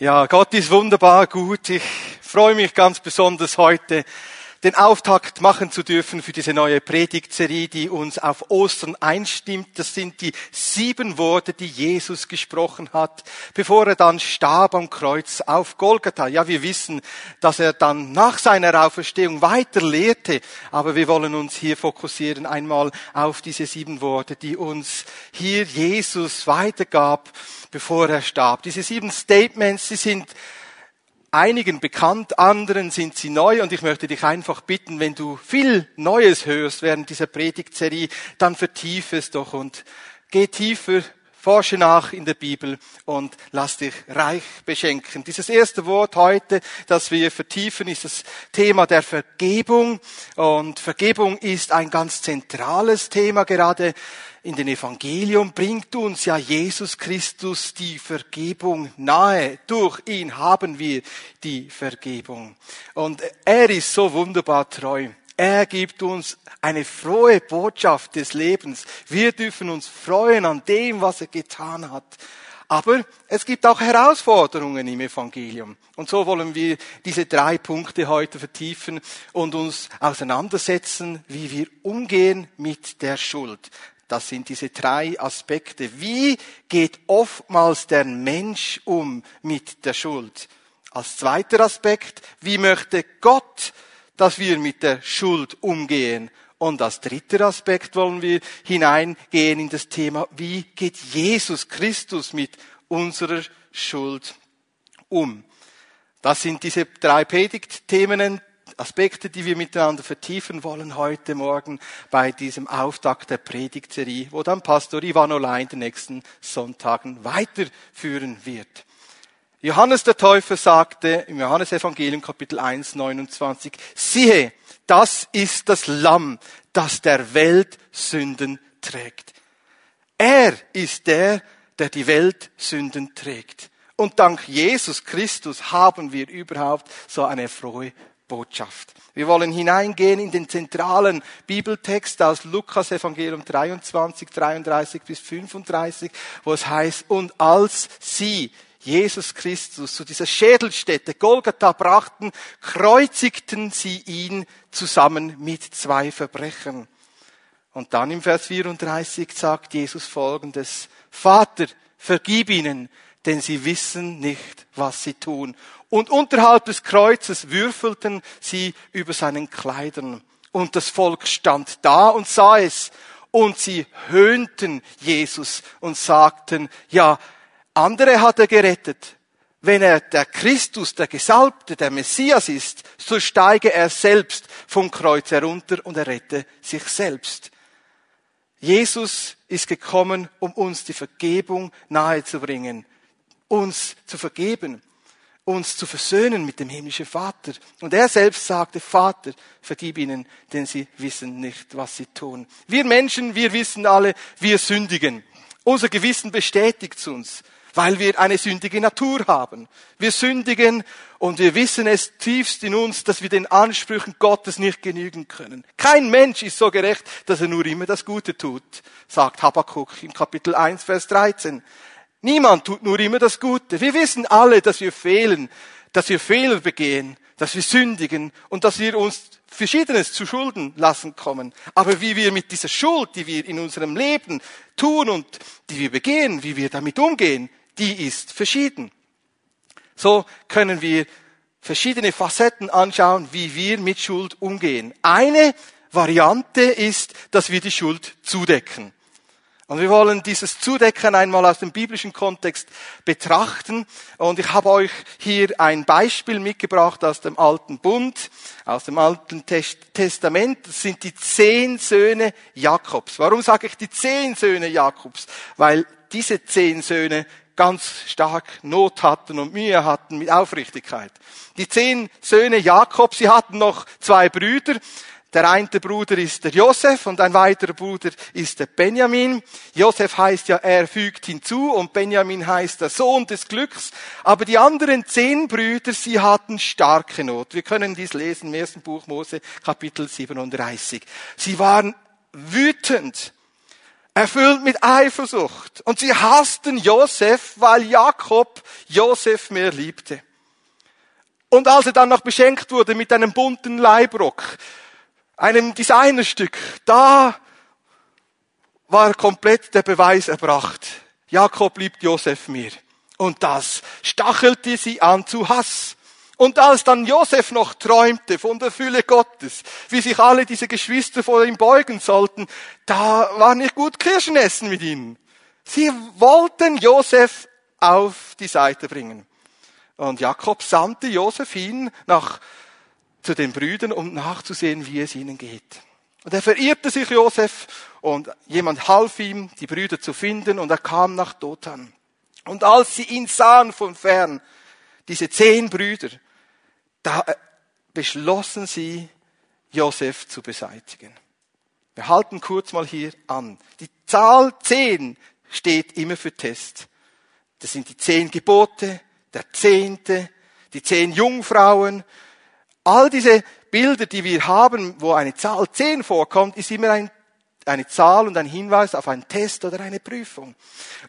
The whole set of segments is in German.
Ja, Gott ist wunderbar gut. Ich freue mich ganz besonders heute, den Auftakt machen zu dürfen für diese neue Predigtserie, die uns auf Ostern einstimmt. Das sind die sieben Worte, die Jesus gesprochen hat, bevor er dann starb am Kreuz auf Golgatha. Ja, wir wissen, dass er dann nach seiner Auferstehung weiter lehrte, aber wir wollen uns hier fokussieren einmal auf diese sieben Worte, die uns hier Jesus weitergab, bevor er starb. Diese sieben Statements, sie sind einigen bekannt, anderen sind sie neu und ich möchte dich einfach bitten, wenn du viel Neues hörst während dieser Predigtserie, dann vertiefe es doch und geh tiefer, forsche nach in der Bibel und lass dich reich beschenken. Dieses erste Wort heute, das wir vertiefen, ist das Thema der Vergebung und Vergebung ist ein ganz zentrales Thema gerade in den Evangelium bringt uns ja Jesus Christus die Vergebung nahe. Durch ihn haben wir die Vergebung. Und er ist so wunderbar treu. Er gibt uns eine frohe Botschaft des Lebens. Wir dürfen uns freuen an dem, was er getan hat. Aber es gibt auch Herausforderungen im Evangelium. Und so wollen wir diese drei Punkte heute vertiefen und uns auseinandersetzen, wie wir umgehen mit der Schuld. Das sind diese drei Aspekte. Wie geht oftmals der Mensch um mit der Schuld? Als zweiter Aspekt, wie möchte Gott, dass wir mit der Schuld umgehen? Und als dritter Aspekt wollen wir hineingehen in das Thema, wie geht Jesus Christus mit unserer Schuld um? Das sind diese drei Predigtthemen, Aspekte, die wir miteinander vertiefen wollen heute Morgen bei diesem Auftakt der Predigtserie, wo dann Pastor Ivan Ola in den nächsten Sonntagen weiterführen wird. Johannes der Täufer sagte im Johannesevangelium Kapitel 1, 29, siehe, das ist das Lamm, das der Welt Sünden trägt. Er ist der, der die Welt Sünden trägt. Und dank Jesus Christus haben wir überhaupt so eine frohe Botschaft. Wir wollen hineingehen in den zentralen Bibeltext aus Lukas Evangelium 23, 33 bis 35, wo es heißt, und als sie Jesus Christus zu dieser Schädelstätte Golgatha brachten, kreuzigten sie ihn zusammen mit zwei Verbrechern. Und dann im Vers 34 sagt Jesus folgendes, Vater, vergib ihnen, denn sie wissen nicht, was sie tun. Und unterhalb des Kreuzes würfelten sie über seinen Kleidern. Und das Volk stand da und sah es. Und sie höhnten Jesus und sagten, ja, andere hat er gerettet. Wenn er der Christus, der Gesalbte, der Messias ist, so steige er selbst vom Kreuz herunter und er rette sich selbst. Jesus ist gekommen, um uns die Vergebung nahezubringen, uns zu vergeben uns zu versöhnen mit dem himmlischen Vater. Und er selbst sagte, Vater, vergib ihnen, denn sie wissen nicht, was sie tun. Wir Menschen, wir wissen alle, wir sündigen. Unser Gewissen bestätigt uns, weil wir eine sündige Natur haben. Wir sündigen und wir wissen es tiefst in uns, dass wir den Ansprüchen Gottes nicht genügen können. Kein Mensch ist so gerecht, dass er nur immer das Gute tut, sagt Habakkuk im Kapitel 1, Vers 13. Niemand tut nur immer das Gute. Wir wissen alle, dass wir fehlen, dass wir Fehler begehen, dass wir sündigen und dass wir uns Verschiedenes zu Schulden lassen kommen. Aber wie wir mit dieser Schuld, die wir in unserem Leben tun und die wir begehen, wie wir damit umgehen, die ist verschieden. So können wir verschiedene Facetten anschauen, wie wir mit Schuld umgehen. Eine Variante ist, dass wir die Schuld zudecken. Und wir wollen dieses Zudecken einmal aus dem biblischen Kontext betrachten. Und ich habe euch hier ein Beispiel mitgebracht aus dem Alten Bund, aus dem Alten Testament. Das sind die zehn Söhne Jakobs. Warum sage ich die zehn Söhne Jakobs? Weil diese zehn Söhne ganz stark Not hatten und Mühe hatten mit Aufrichtigkeit. Die zehn Söhne Jakobs, sie hatten noch zwei Brüder. Der eine Bruder ist der Josef und ein weiterer Bruder ist der Benjamin. Josef heißt ja, er fügt hinzu und Benjamin heißt der Sohn des Glücks. Aber die anderen zehn Brüder, sie hatten starke Not. Wir können dies lesen im ersten Buch Mose, Kapitel 37. Sie waren wütend erfüllt mit Eifersucht. Und sie hassten Josef, weil Jakob Josef mehr liebte. Und als er dann noch beschenkt wurde mit einem bunten Leibrock, einem Designerstück, da war komplett der Beweis erbracht. Jakob liebt Josef mehr. Und das stachelte sie an zu Hass. Und als dann Josef noch träumte von der Fülle Gottes, wie sich alle diese Geschwister vor ihm beugen sollten, da war nicht gut Kirschen essen mit ihnen. Sie wollten Josef auf die Seite bringen. Und Jakob sandte Josef hin nach, zu den Brüdern, um nachzusehen, wie es ihnen geht. Und er verirrte sich Josef und jemand half ihm, die Brüder zu finden und er kam nach Dothan. Und als sie ihn sahen von fern, diese zehn Brüder, da äh, beschlossen sie, Josef zu beseitigen. Wir halten kurz mal hier an. Die Zahl zehn steht immer für Test. Das sind die zehn Gebote, der Zehnte, die zehn Jungfrauen. All diese Bilder, die wir haben, wo eine Zahl zehn vorkommt, ist immer ein, eine Zahl und ein Hinweis auf einen Test oder eine Prüfung.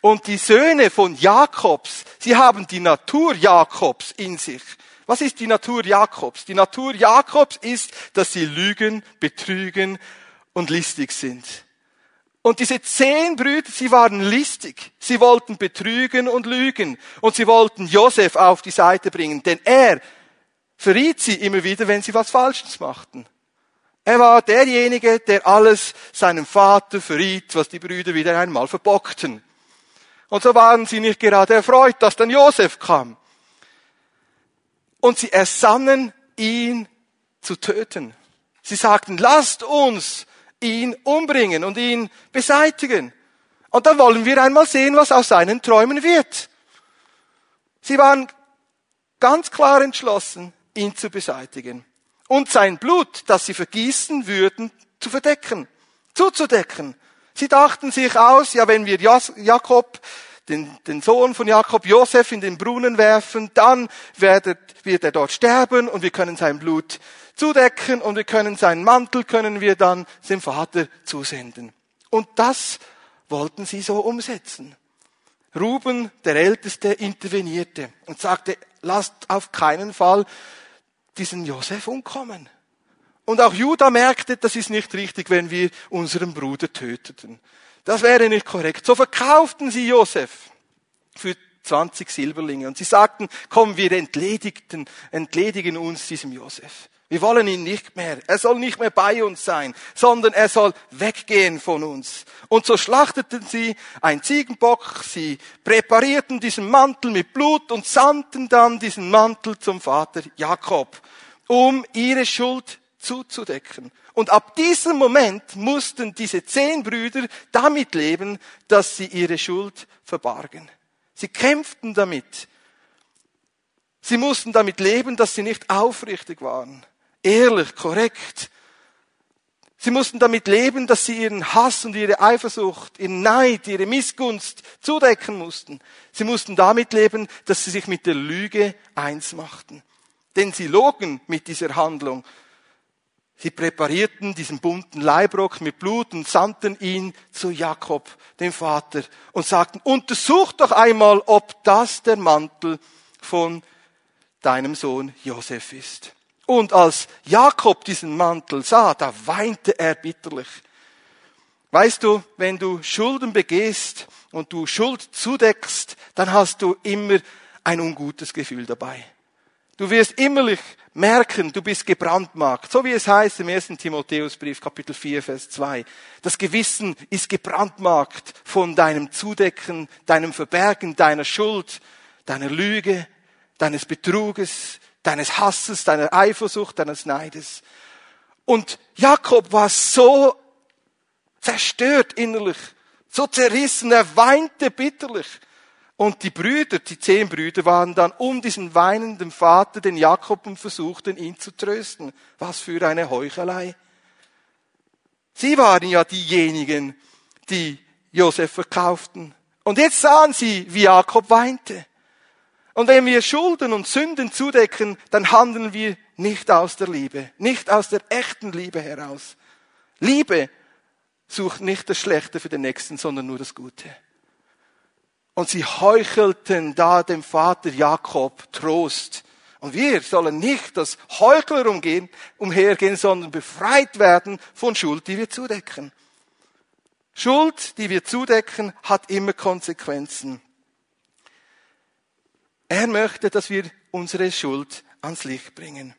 Und die Söhne von Jakobs, sie haben die Natur Jakobs in sich. Was ist die Natur Jakobs? Die Natur Jakobs ist, dass sie lügen, betrügen und listig sind. Und diese zehn Brüder, sie waren listig. Sie wollten betrügen und lügen. Und sie wollten Josef auf die Seite bringen, denn er verriet sie immer wieder, wenn sie was Falsches machten. Er war derjenige, der alles seinem Vater verriet, was die Brüder wieder einmal verbockten. Und so waren sie nicht gerade erfreut, dass dann Josef kam. Und sie ersannen, ihn zu töten. Sie sagten, lasst uns ihn umbringen und ihn beseitigen. Und dann wollen wir einmal sehen, was aus seinen Träumen wird. Sie waren ganz klar entschlossen, ihn zu beseitigen und sein Blut, das sie vergießen würden, zu verdecken, zuzudecken. Sie dachten sich aus, ja, wenn wir Jakob, den, den Sohn von Jakob, Josef in den Brunnen werfen, dann wird, wird er dort sterben und wir können sein Blut zudecken und wir können seinen Mantel können wir dann dem Vater zusenden. Und das wollten sie so umsetzen. Ruben, der Älteste, intervenierte und sagte, lasst auf keinen Fall diesen Josef umkommen. Und auch Judah merkte, das ist nicht richtig, wenn wir unseren Bruder töteten. Das wäre nicht korrekt. So verkauften sie Josef für 20 Silberlinge. Und sie sagten, komm, wir entledigten, entledigen uns diesem Josef. Wir wollen ihn nicht mehr. Er soll nicht mehr bei uns sein, sondern er soll weggehen von uns. Und so schlachteten sie einen Ziegenbock, sie präparierten diesen Mantel mit Blut und sandten dann diesen Mantel zum Vater Jakob, um ihre Schuld zuzudecken. Und ab diesem Moment mussten diese zehn Brüder damit leben, dass sie ihre Schuld verbargen. Sie kämpften damit. Sie mussten damit leben, dass sie nicht aufrichtig waren ehrlich, korrekt. Sie mussten damit leben, dass sie ihren Hass und ihre Eifersucht, ihren Neid, ihre Missgunst zudecken mussten. Sie mussten damit leben, dass sie sich mit der Lüge eins machten. Denn sie logen mit dieser Handlung. Sie präparierten diesen bunten Leibrock mit Blut und sandten ihn zu Jakob, dem Vater, und sagten, untersuch doch einmal, ob das der Mantel von deinem Sohn Josef ist. Und als Jakob diesen Mantel sah, da weinte er bitterlich. Weißt du, wenn du Schulden begehst und du Schuld zudeckst, dann hast du immer ein ungutes Gefühl dabei. Du wirst immerlich merken, du bist gebrandmarkt. So wie es heißt im 1. Timotheusbrief, Kapitel 4, Vers 2. Das Gewissen ist gebrandmarkt von deinem Zudecken, deinem Verbergen, deiner Schuld, deiner Lüge, deines Betruges, deines Hasses, deiner Eifersucht, deines Neides. Und Jakob war so zerstört innerlich, so zerrissen, er weinte bitterlich. Und die Brüder, die zehn Brüder waren dann um diesen weinenden Vater, den Jakob, und versuchten ihn zu trösten. Was für eine Heuchelei. Sie waren ja diejenigen, die Josef verkauften. Und jetzt sahen sie, wie Jakob weinte. Und wenn wir Schulden und Sünden zudecken, dann handeln wir nicht aus der Liebe, nicht aus der echten Liebe heraus. Liebe sucht nicht das Schlechte für den Nächsten, sondern nur das Gute. Und sie heuchelten da dem Vater Jakob Trost. Und wir sollen nicht als Heuchler umgehen, umhergehen, sondern befreit werden von Schuld, die wir zudecken. Schuld, die wir zudecken, hat immer Konsequenzen. Er möchte, dass wir unsere Schuld ans Licht bringen.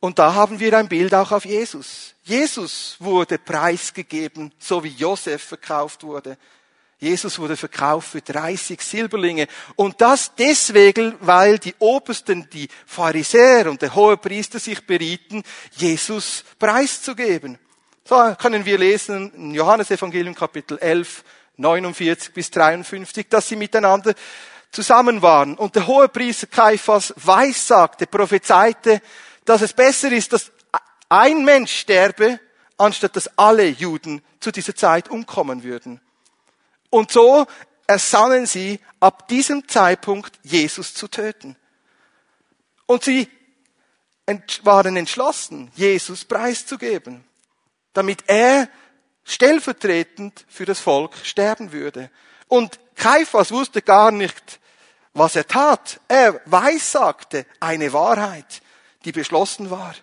Und da haben wir ein Bild auch auf Jesus. Jesus wurde preisgegeben, so wie Josef verkauft wurde. Jesus wurde verkauft für 30 Silberlinge. Und das deswegen, weil die Obersten, die Pharisäer und der hohe Priester sich berieten, Jesus preiszugeben. So können wir lesen in Johannes Evangelium Kapitel 11, 49 bis 53, dass sie miteinander zusammen waren. Und der hohe Priester Kaiphas weissagte, prophezeite, dass es besser ist, dass ein Mensch sterbe, anstatt dass alle Juden zu dieser Zeit umkommen würden. Und so ersannen sie ab diesem Zeitpunkt Jesus zu töten. Und sie waren entschlossen, Jesus preiszugeben, damit er stellvertretend für das Volk sterben würde. Und Kaiphas wusste gar nicht, was er tat. Er weissagte eine Wahrheit die beschlossen war.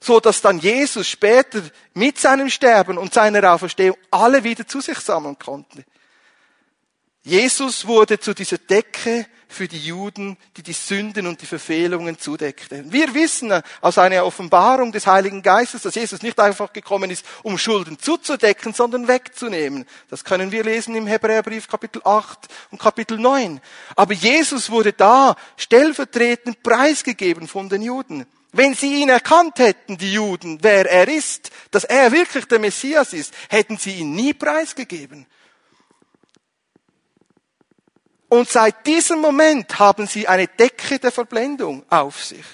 So dass dann Jesus später mit seinem Sterben und seiner Auferstehung alle wieder zu sich sammeln konnte. Jesus wurde zu dieser Decke für die Juden, die die Sünden und die Verfehlungen zudeckte. Wir wissen aus einer Offenbarung des Heiligen Geistes, dass Jesus nicht einfach gekommen ist, um Schulden zuzudecken, sondern wegzunehmen. Das können wir lesen im Hebräerbrief Kapitel 8 und Kapitel 9. Aber Jesus wurde da stellvertretend preisgegeben von den Juden. Wenn sie ihn erkannt hätten, die Juden, wer er ist, dass er wirklich der Messias ist, hätten sie ihn nie preisgegeben. Und seit diesem Moment haben sie eine Decke der Verblendung auf sich.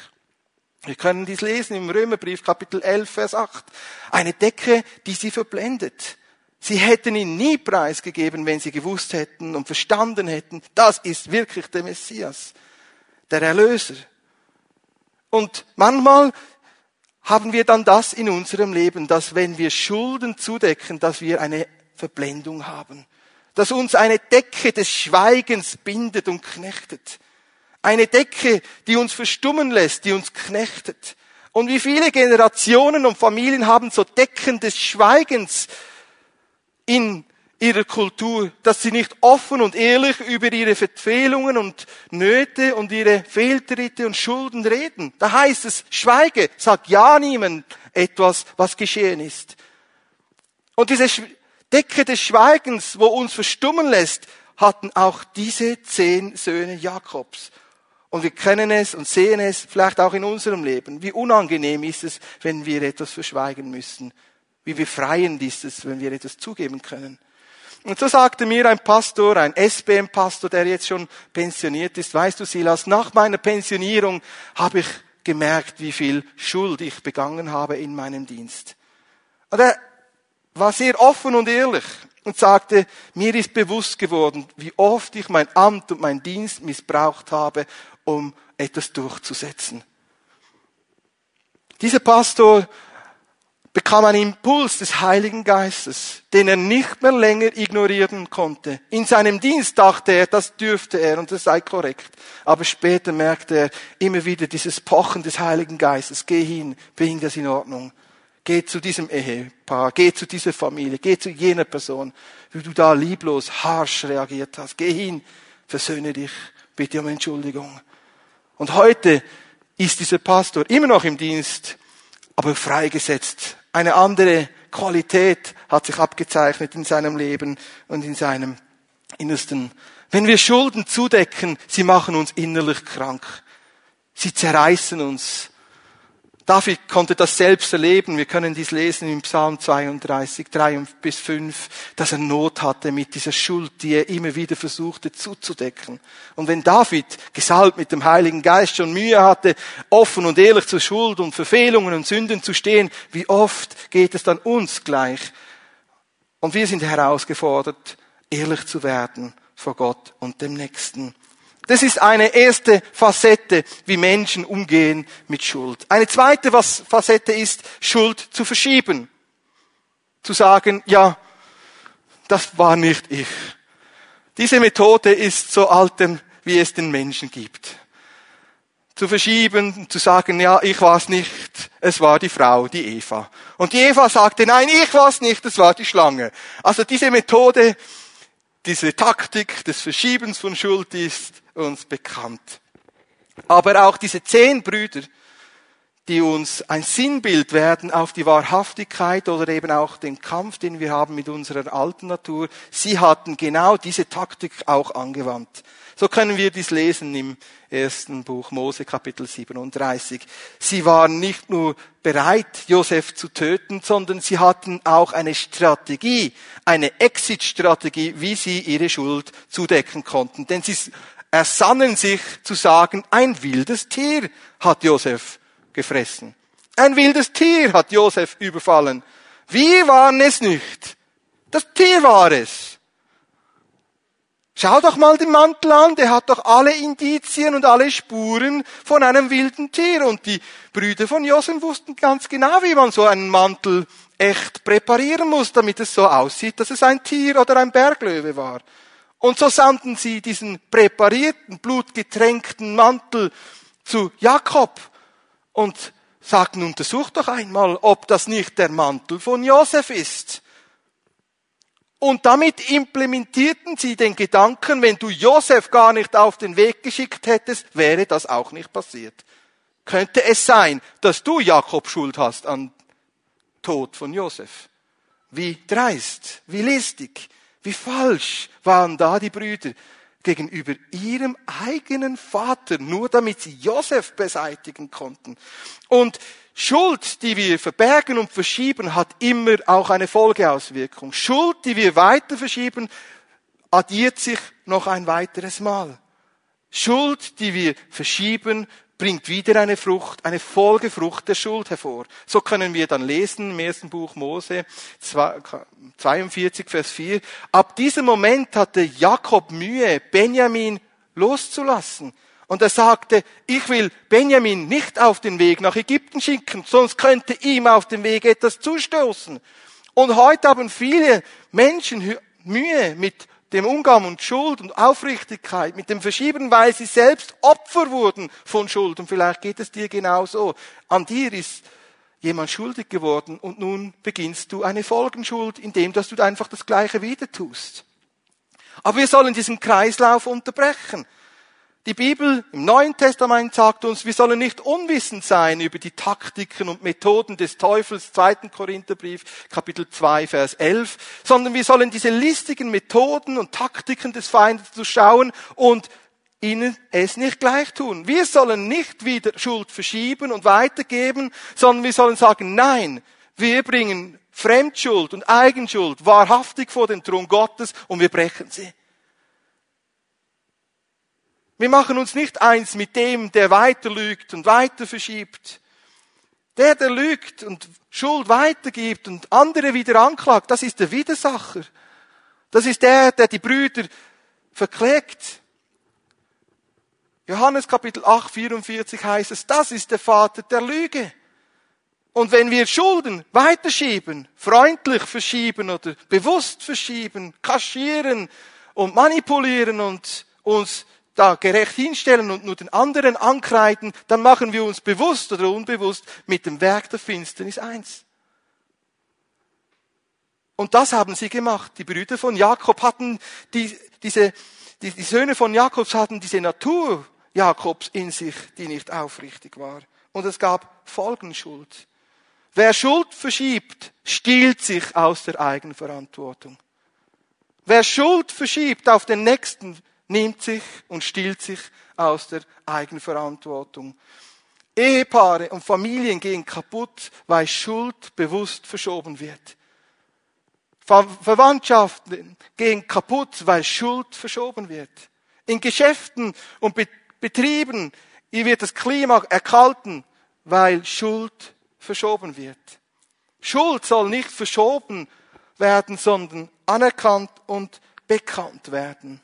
Wir können dies lesen im Römerbrief Kapitel 11, Vers 8. Eine Decke, die sie verblendet. Sie hätten ihn nie preisgegeben, wenn sie gewusst hätten und verstanden hätten, das ist wirklich der Messias, der Erlöser. Und manchmal haben wir dann das in unserem Leben, dass wenn wir Schulden zudecken, dass wir eine Verblendung haben das uns eine Decke des Schweigens bindet und knechtet. Eine Decke, die uns verstummen lässt, die uns knechtet. Und wie viele Generationen und Familien haben so Decken des Schweigens in ihrer Kultur, dass sie nicht offen und ehrlich über ihre Verfehlungen und Nöte und ihre Fehltritte und Schulden reden. Da heißt es, schweige, sag ja niemand etwas, was geschehen ist. Und diese Decke des Schweigens, wo uns verstummen lässt, hatten auch diese zehn Söhne Jakobs. Und wir kennen es und sehen es vielleicht auch in unserem Leben. Wie unangenehm ist es, wenn wir etwas verschweigen müssen. Wie befreiend ist es, wenn wir etwas zugeben können. Und so sagte mir ein Pastor, ein SBM-Pastor, der jetzt schon pensioniert ist, weißt du, Silas, nach meiner Pensionierung habe ich gemerkt, wie viel Schuld ich begangen habe in meinem Dienst. Und er war sehr offen und ehrlich und sagte, mir ist bewusst geworden, wie oft ich mein Amt und mein Dienst missbraucht habe, um etwas durchzusetzen. Dieser Pastor bekam einen Impuls des Heiligen Geistes, den er nicht mehr länger ignorieren konnte. In seinem Dienst dachte er, das dürfte er und das sei korrekt. Aber später merkte er immer wieder dieses Pochen des Heiligen Geistes. Geh hin, bring das in Ordnung. Geh zu diesem Ehepaar, geh zu dieser Familie, geh zu jener Person, wie du da lieblos, harsch reagiert hast. Geh hin, versöhne dich, bitte um Entschuldigung. Und heute ist dieser Pastor immer noch im Dienst, aber freigesetzt. Eine andere Qualität hat sich abgezeichnet in seinem Leben und in seinem Innersten. Wenn wir Schulden zudecken, sie machen uns innerlich krank. Sie zerreißen uns. David konnte das selbst erleben. Wir können dies lesen im Psalm 32, 3 bis 5, dass er Not hatte mit dieser Schuld, die er immer wieder versuchte zuzudecken. Und wenn David, gesalbt mit dem Heiligen Geist, schon Mühe hatte, offen und ehrlich zur Schuld und Verfehlungen und Sünden zu stehen, wie oft geht es dann uns gleich? Und wir sind herausgefordert, ehrlich zu werden vor Gott und dem Nächsten. Das ist eine erste Facette, wie Menschen umgehen mit Schuld. Eine zweite Facette ist, Schuld zu verschieben. zu sagen, ja, das war nicht ich. Diese Methode ist so alt, wie es den Menschen gibt. Zu verschieben, zu sagen, ja, ich war es nicht, es war die Frau, die Eva. Und die Eva sagte, nein, ich war es nicht, es war die Schlange. Also diese Methode, diese Taktik des Verschiebens von Schuld ist uns bekannt. Aber auch diese zehn Brüder, die uns ein Sinnbild werden auf die Wahrhaftigkeit oder eben auch den Kampf, den wir haben mit unserer alten Natur. Sie hatten genau diese Taktik auch angewandt. So können wir dies lesen im ersten Buch Mose Kapitel 37. Sie waren nicht nur bereit, Josef zu töten, sondern sie hatten auch eine Strategie, eine Exit-Strategie, wie sie ihre Schuld zudecken konnten. Denn sie ersannen sich zu sagen, ein wildes Tier hat Josef gefressen. Ein wildes Tier hat Josef überfallen. Wir waren es nicht. Das Tier war es. Schau doch mal den Mantel an, der hat doch alle Indizien und alle Spuren von einem wilden Tier. Und die Brüder von Josef wussten ganz genau, wie man so einen Mantel echt präparieren muss, damit es so aussieht, dass es ein Tier oder ein Berglöwe war. Und so sandten sie diesen präparierten, blutgetränkten Mantel zu Jakob und sagten, untersuch doch einmal, ob das nicht der Mantel von Josef ist. Und damit implementierten sie den Gedanken, wenn du Josef gar nicht auf den Weg geschickt hättest, wäre das auch nicht passiert. Könnte es sein, dass du Jakob Schuld hast an Tod von Josef? Wie dreist, wie listig, wie falsch waren da die Brüder gegenüber ihrem eigenen Vater, nur damit sie Josef beseitigen konnten. Und Schuld, die wir verbergen und verschieben, hat immer auch eine Folgeauswirkung. Schuld, die wir weiter verschieben, addiert sich noch ein weiteres Mal. Schuld, die wir verschieben, bringt wieder eine Frucht, eine Folgefrucht der Schuld hervor. So können wir dann lesen im ersten Buch Mose 42, Vers 4. Ab diesem Moment hatte Jakob Mühe, Benjamin loszulassen. Und er sagte, ich will Benjamin nicht auf den Weg nach Ägypten schicken, sonst könnte ihm auf dem Weg etwas zustoßen. Und heute haben viele Menschen Mühe mit dem Umgang und Schuld und Aufrichtigkeit, mit dem Verschieben, weil sie selbst Opfer wurden von Schuld. Und vielleicht geht es dir genauso. An dir ist jemand schuldig geworden und nun beginnst du eine Folgenschuld, indem dass du einfach das Gleiche wieder tust. Aber wir sollen diesen Kreislauf unterbrechen. Die Bibel im Neuen Testament sagt uns, wir sollen nicht unwissend sein über die Taktiken und Methoden des Teufels, 2. Korintherbrief, Kapitel 2, Vers 11, sondern wir sollen diese listigen Methoden und Taktiken des Feindes durchschauen und ihnen es nicht gleich tun. Wir sollen nicht wieder Schuld verschieben und weitergeben, sondern wir sollen sagen, nein, wir bringen Fremdschuld und Eigenschuld wahrhaftig vor den Thron Gottes und wir brechen sie. Wir machen uns nicht eins mit dem, der weiter lügt und weiter verschiebt. Der, der lügt und Schuld weitergibt und andere wieder anklagt, das ist der Widersacher. Das ist der, der die Brüder verklägt. Johannes Kapitel 8, 44 heißt es, das ist der Vater der Lüge. Und wenn wir Schulden weiterschieben, freundlich verschieben oder bewusst verschieben, kaschieren und manipulieren und uns da gerecht hinstellen und nur den anderen ankreiden, dann machen wir uns bewusst oder unbewusst mit dem Werk der Finsternis eins. Und das haben sie gemacht. Die Brüder von Jakob hatten die, diese, die, die Söhne von Jakobs hatten diese Natur Jakobs in sich, die nicht aufrichtig war. Und es gab Folgenschuld. Wer Schuld verschiebt, stiehlt sich aus der Eigenverantwortung. Wer Schuld verschiebt auf den Nächsten, nimmt sich und stillt sich aus der Eigenverantwortung. Ehepaare und Familien gehen kaputt, weil Schuld bewusst verschoben wird. Ver Verwandtschaften gehen kaputt, weil Schuld verschoben wird. In Geschäften und Be Betrieben wird das Klima erkalten, weil Schuld verschoben wird. Schuld soll nicht verschoben werden, sondern anerkannt und bekannt werden.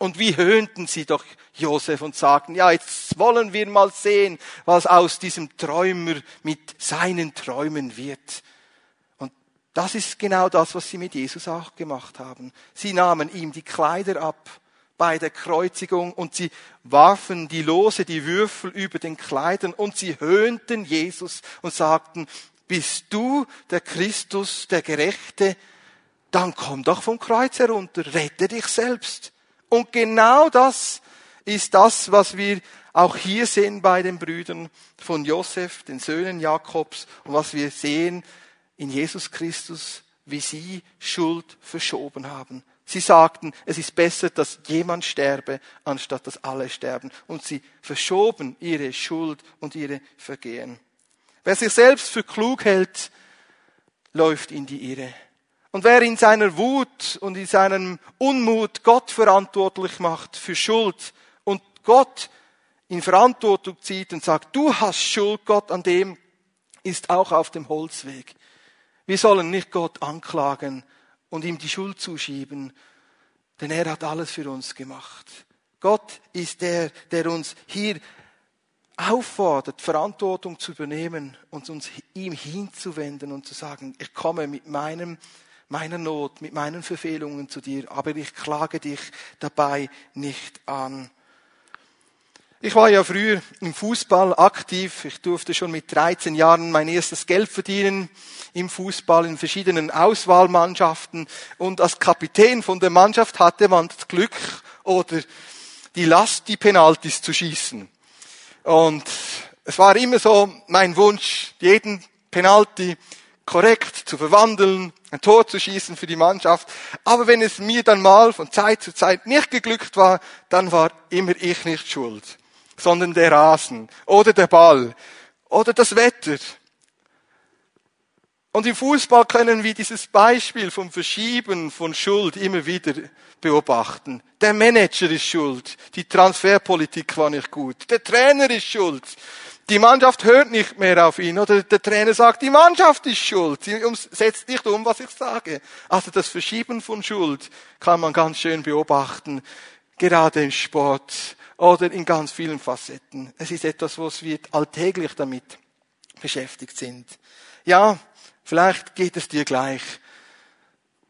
Und wie höhnten sie doch Josef und sagten, ja, jetzt wollen wir mal sehen, was aus diesem Träumer mit seinen Träumen wird. Und Das ist genau das, was sie mit Jesus auch gemacht haben. Sie nahmen ihm die Kleider ab bei der Kreuzigung und sie warfen die Lose, die Würfel über den Kleidern und sie höhnten Jesus und sagten, bist du der Christus, der Gerechte? Dann komm doch vom Kreuz herunter, rette dich selbst. Und genau das ist das, was wir auch hier sehen bei den Brüdern von Josef, den Söhnen Jakobs, und was wir sehen in Jesus Christus, wie sie Schuld verschoben haben. Sie sagten, es ist besser, dass jemand sterbe, anstatt dass alle sterben. Und sie verschoben ihre Schuld und ihre Vergehen. Wer sich selbst für klug hält, läuft in die Irre. Und wer in seiner Wut und in seinem Unmut Gott verantwortlich macht für Schuld und Gott in Verantwortung zieht und sagt, du hast Schuld, Gott, an dem ist auch auf dem Holzweg. Wir sollen nicht Gott anklagen und ihm die Schuld zuschieben, denn er hat alles für uns gemacht. Gott ist der, der uns hier auffordert, Verantwortung zu übernehmen und uns ihm hinzuwenden und zu sagen, ich komme mit meinem, meiner Not, mit meinen Verfehlungen zu dir, aber ich klage dich dabei nicht an. Ich war ja früher im Fußball aktiv. Ich durfte schon mit 13 Jahren mein erstes Geld verdienen im Fußball in verschiedenen Auswahlmannschaften. Und als Kapitän von der Mannschaft hatte man das Glück oder die Last, die Penaltis zu schießen. Und es war immer so mein Wunsch, jeden Penalty korrekt zu verwandeln, ein Tor zu schießen für die Mannschaft. Aber wenn es mir dann mal von Zeit zu Zeit nicht geglückt war, dann war immer ich nicht schuld sondern der Rasen oder der Ball oder das Wetter. Und im Fußball können wir dieses Beispiel vom Verschieben von Schuld immer wieder beobachten. Der Manager ist schuld. Die Transferpolitik war nicht gut. Der Trainer ist schuld. Die Mannschaft hört nicht mehr auf ihn. Oder der Trainer sagt, die Mannschaft ist schuld. Sie setzt nicht um, was ich sage. Also das Verschieben von Schuld kann man ganz schön beobachten. Gerade im Sport oder in ganz vielen Facetten. Es ist etwas, was wir alltäglich damit beschäftigt sind. Ja, vielleicht geht es dir gleich.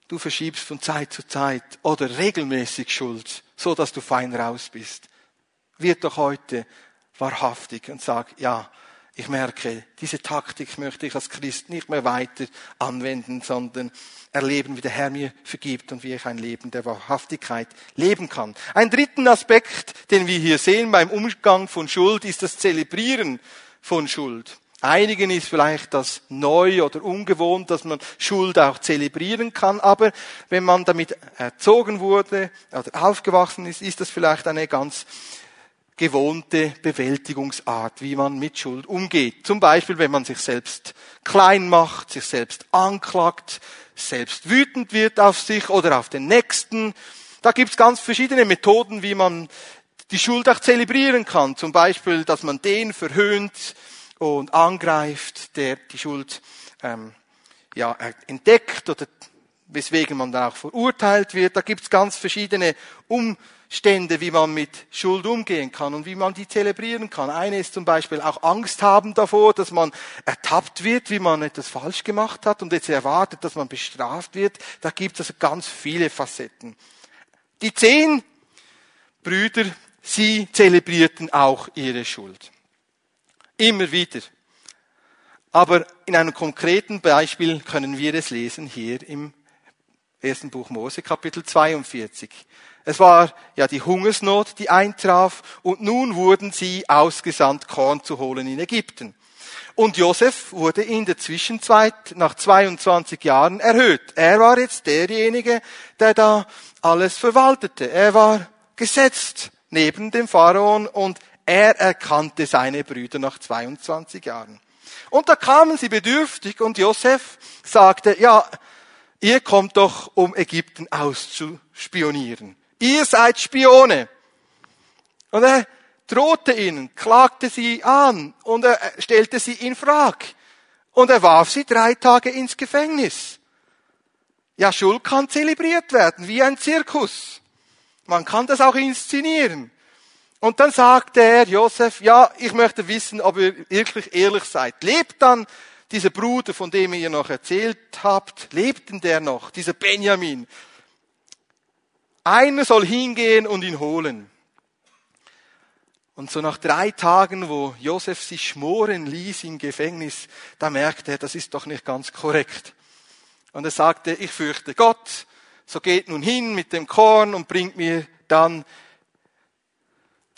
Du verschiebst von Zeit zu Zeit oder regelmäßig Schuld, so dass du fein raus bist. Wird doch heute wahrhaftig und sag, ja, ich merke, diese Taktik möchte ich als Christ nicht mehr weiter anwenden, sondern erleben, wie der Herr mir vergibt und wie ich ein Leben der Wahrhaftigkeit leben kann. Ein dritten Aspekt, den wir hier sehen beim Umgang von Schuld, ist das Zelebrieren von Schuld. Einigen ist vielleicht das neu oder ungewohnt, dass man Schuld auch zelebrieren kann, aber wenn man damit erzogen wurde oder aufgewachsen ist, ist das vielleicht eine ganz gewohnte Bewältigungsart, wie man mit Schuld umgeht. Zum Beispiel, wenn man sich selbst klein macht, sich selbst anklagt, selbst wütend wird auf sich oder auf den Nächsten. Da gibt's ganz verschiedene Methoden, wie man die Schuld auch zelebrieren kann. Zum Beispiel, dass man den verhöhnt und angreift, der die Schuld ähm, ja, entdeckt oder weswegen man dann auch verurteilt wird. Da gibt's ganz verschiedene Umstände, wie man mit Schuld umgehen kann und wie man die zelebrieren kann. Eine ist zum Beispiel auch Angst haben davor, dass man ertappt wird, wie man etwas falsch gemacht hat und jetzt erwartet, dass man bestraft wird. Da gibt's also ganz viele Facetten. Die zehn Brüder, sie zelebrierten auch ihre Schuld. Immer wieder. Aber in einem konkreten Beispiel können wir es lesen hier im ersten Buch Mose, Kapitel 42. Es war ja die Hungersnot, die eintraf, und nun wurden sie ausgesandt, Korn zu holen in Ägypten. Und Josef wurde in der Zwischenzeit nach 22 Jahren erhöht. Er war jetzt derjenige, der da alles verwaltete. Er war gesetzt neben dem Pharaon und er erkannte seine Brüder nach 22 Jahren. Und da kamen sie bedürftig und Josef sagte, ja, ihr kommt doch, um Ägypten auszuspionieren. Ihr seid Spione. Und er drohte ihnen, klagte sie an und er stellte sie in Frage. Und er warf sie drei Tage ins Gefängnis. Ja, Schuld kann zelebriert werden, wie ein Zirkus. Man kann das auch inszenieren. Und dann sagte er, Josef, ja, ich möchte wissen, ob ihr wirklich ehrlich seid. Lebt dann dieser Bruder, von dem ihr noch erzählt habt, lebt denn der noch, dieser Benjamin? Einer soll hingehen und ihn holen. Und so nach drei Tagen, wo Josef sich schmoren ließ im Gefängnis, da merkte er, das ist doch nicht ganz korrekt. Und er sagte, ich fürchte Gott, so geht nun hin mit dem Korn und bringt mir dann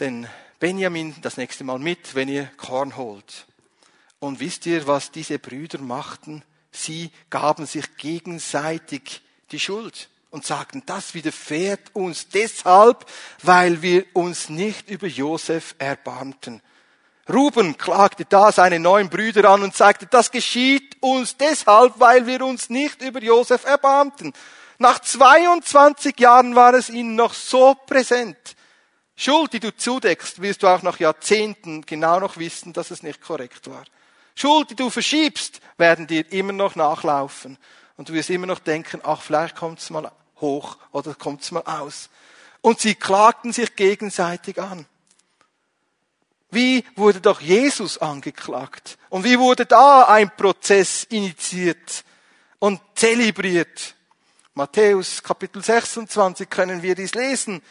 den Benjamin das nächste Mal mit, wenn ihr Korn holt. Und wisst ihr, was diese Brüder machten? Sie gaben sich gegenseitig die Schuld und sagten, das widerfährt uns deshalb, weil wir uns nicht über Josef erbarmten. Ruben klagte da seine neuen Brüder an und sagte, das geschieht uns deshalb, weil wir uns nicht über Josef erbarmten. Nach 22 Jahren war es ihnen noch so präsent. Schuld, die du zudeckst, wirst du auch nach Jahrzehnten genau noch wissen, dass es nicht korrekt war. Schuld, die du verschiebst, werden dir immer noch nachlaufen. Und du wirst immer noch denken, ach, vielleicht kommt's mal hoch oder kommt's mal aus. Und sie klagten sich gegenseitig an. Wie wurde doch Jesus angeklagt? Und wie wurde da ein Prozess initiiert und zelebriert? Matthäus Kapitel 26 können wir dies lesen.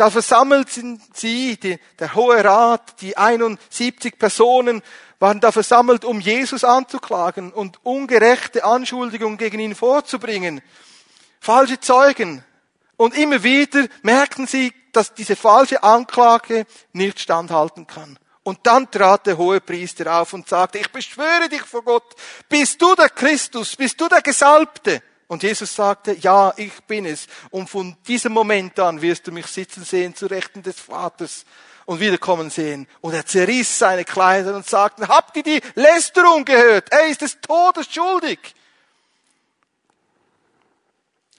Da versammelten sie, die, der Hohe Rat, die 71 Personen waren da versammelt, um Jesus anzuklagen und ungerechte Anschuldigungen gegen ihn vorzubringen falsche Zeugen. Und immer wieder merkten sie, dass diese falsche Anklage nicht standhalten kann. Und dann trat der hohe Priester auf und sagte, ich beschwöre dich vor Gott, bist du der Christus, bist du der Gesalbte? Und Jesus sagte, ja, ich bin es. Und von diesem Moment an wirst du mich sitzen sehen zu Rechten des Vaters und wiederkommen sehen. Und er zerriss seine Kleider und sagte, habt ihr die Lästerung gehört? Er ist des Todes schuldig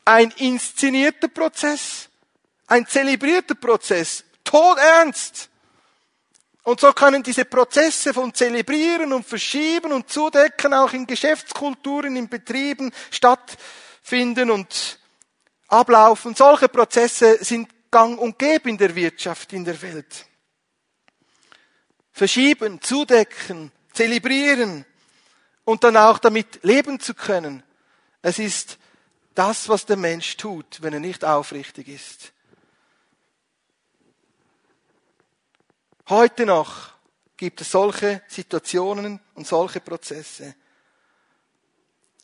ein inszenierter Prozess, ein zelebrierter Prozess, todernst. Und so können diese Prozesse von Zelebrieren und Verschieben und Zudecken auch in Geschäftskulturen, in Betrieben stattfinden und ablaufen. Solche Prozesse sind gang und gäbe in der Wirtschaft, in der Welt. Verschieben, zudecken, zelebrieren und dann auch damit leben zu können. Es ist das, was der Mensch tut, wenn er nicht aufrichtig ist. Heute noch gibt es solche Situationen und solche Prozesse,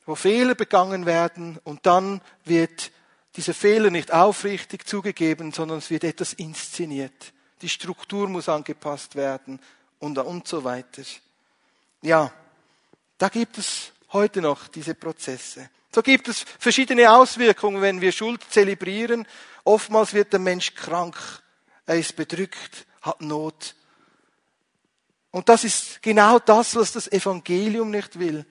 wo Fehler begangen werden und dann wird dieser Fehler nicht aufrichtig zugegeben, sondern es wird etwas inszeniert. Die Struktur muss angepasst werden und, so weiter. Ja, da gibt es heute noch diese Prozesse. So gibt es verschiedene Auswirkungen, wenn wir Schuld zelebrieren. Oftmals wird der Mensch krank, er ist bedrückt, hat Not. Und das ist genau das, was das Evangelium nicht will.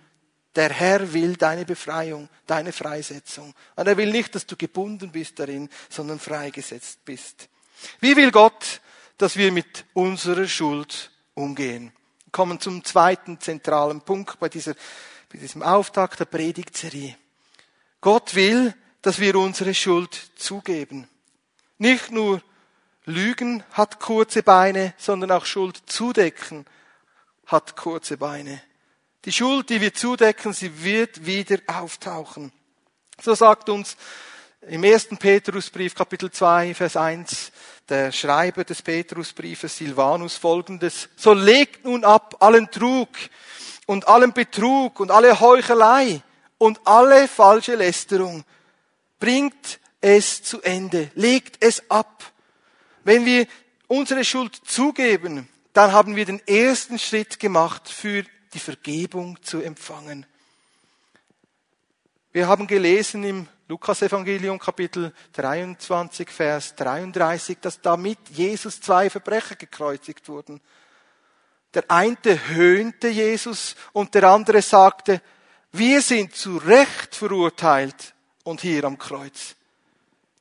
Der Herr will deine Befreiung, deine Freisetzung. Und er will nicht, dass du gebunden bist darin, sondern freigesetzt bist. Wie will Gott, dass wir mit unserer Schuld umgehen? Wir kommen zum zweiten zentralen Punkt bei dieser, bei diesem Auftakt der Predigtserie. Gott will, dass wir unsere Schuld zugeben. Nicht nur Lügen hat kurze Beine, sondern auch Schuld zudecken hat kurze Beine. Die Schuld, die wir zudecken, sie wird wieder auftauchen. So sagt uns im ersten Petrusbrief, Kapitel 2, Vers 1, der Schreiber des Petrusbriefes Silvanus folgendes. So legt nun ab allen Trug und allen Betrug und alle Heuchelei und alle falsche Lästerung. Bringt es zu Ende. Legt es ab. Wenn wir unsere Schuld zugeben, dann haben wir den ersten Schritt gemacht für die Vergebung zu empfangen. Wir haben gelesen im Lukas-Evangelium Kapitel 23, Vers 33, dass damit Jesus zwei Verbrecher gekreuzigt wurden. Der eine höhnte Jesus und der andere sagte, wir sind zu Recht verurteilt und hier am Kreuz.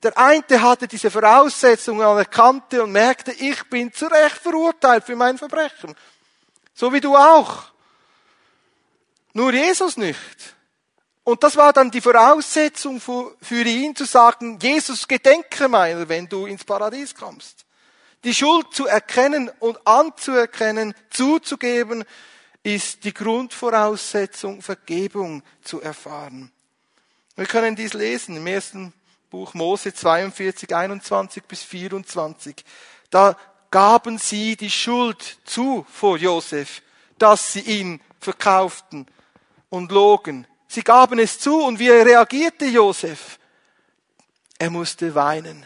Der eine hatte diese Voraussetzungen anerkannte und merkte, ich bin zu Recht verurteilt für mein Verbrechen. So wie du auch. Nur Jesus nicht. Und das war dann die Voraussetzung für ihn zu sagen, Jesus gedenke meiner, wenn du ins Paradies kommst. Die Schuld zu erkennen und anzuerkennen, zuzugeben, ist die Grundvoraussetzung, Vergebung zu erfahren. Wir können dies lesen im ersten Buch Mose 42, 21 bis 24. Da gaben sie die Schuld zu vor Josef, dass sie ihn verkauften und logen. Sie gaben es zu und wie reagierte Josef? Er musste weinen.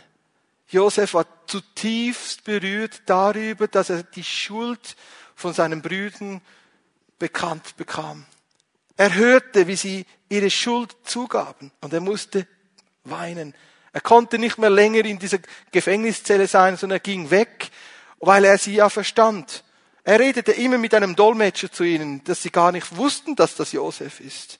Josef war zutiefst berührt darüber, dass er die Schuld von seinen Brüdern bekannt bekam. Er hörte, wie sie ihre Schuld zugaben und er musste weinen. Er konnte nicht mehr länger in dieser Gefängniszelle sein, sondern er ging weg, weil er sie ja verstand. Er redete immer mit einem Dolmetscher zu ihnen, dass sie gar nicht wussten, dass das Josef ist.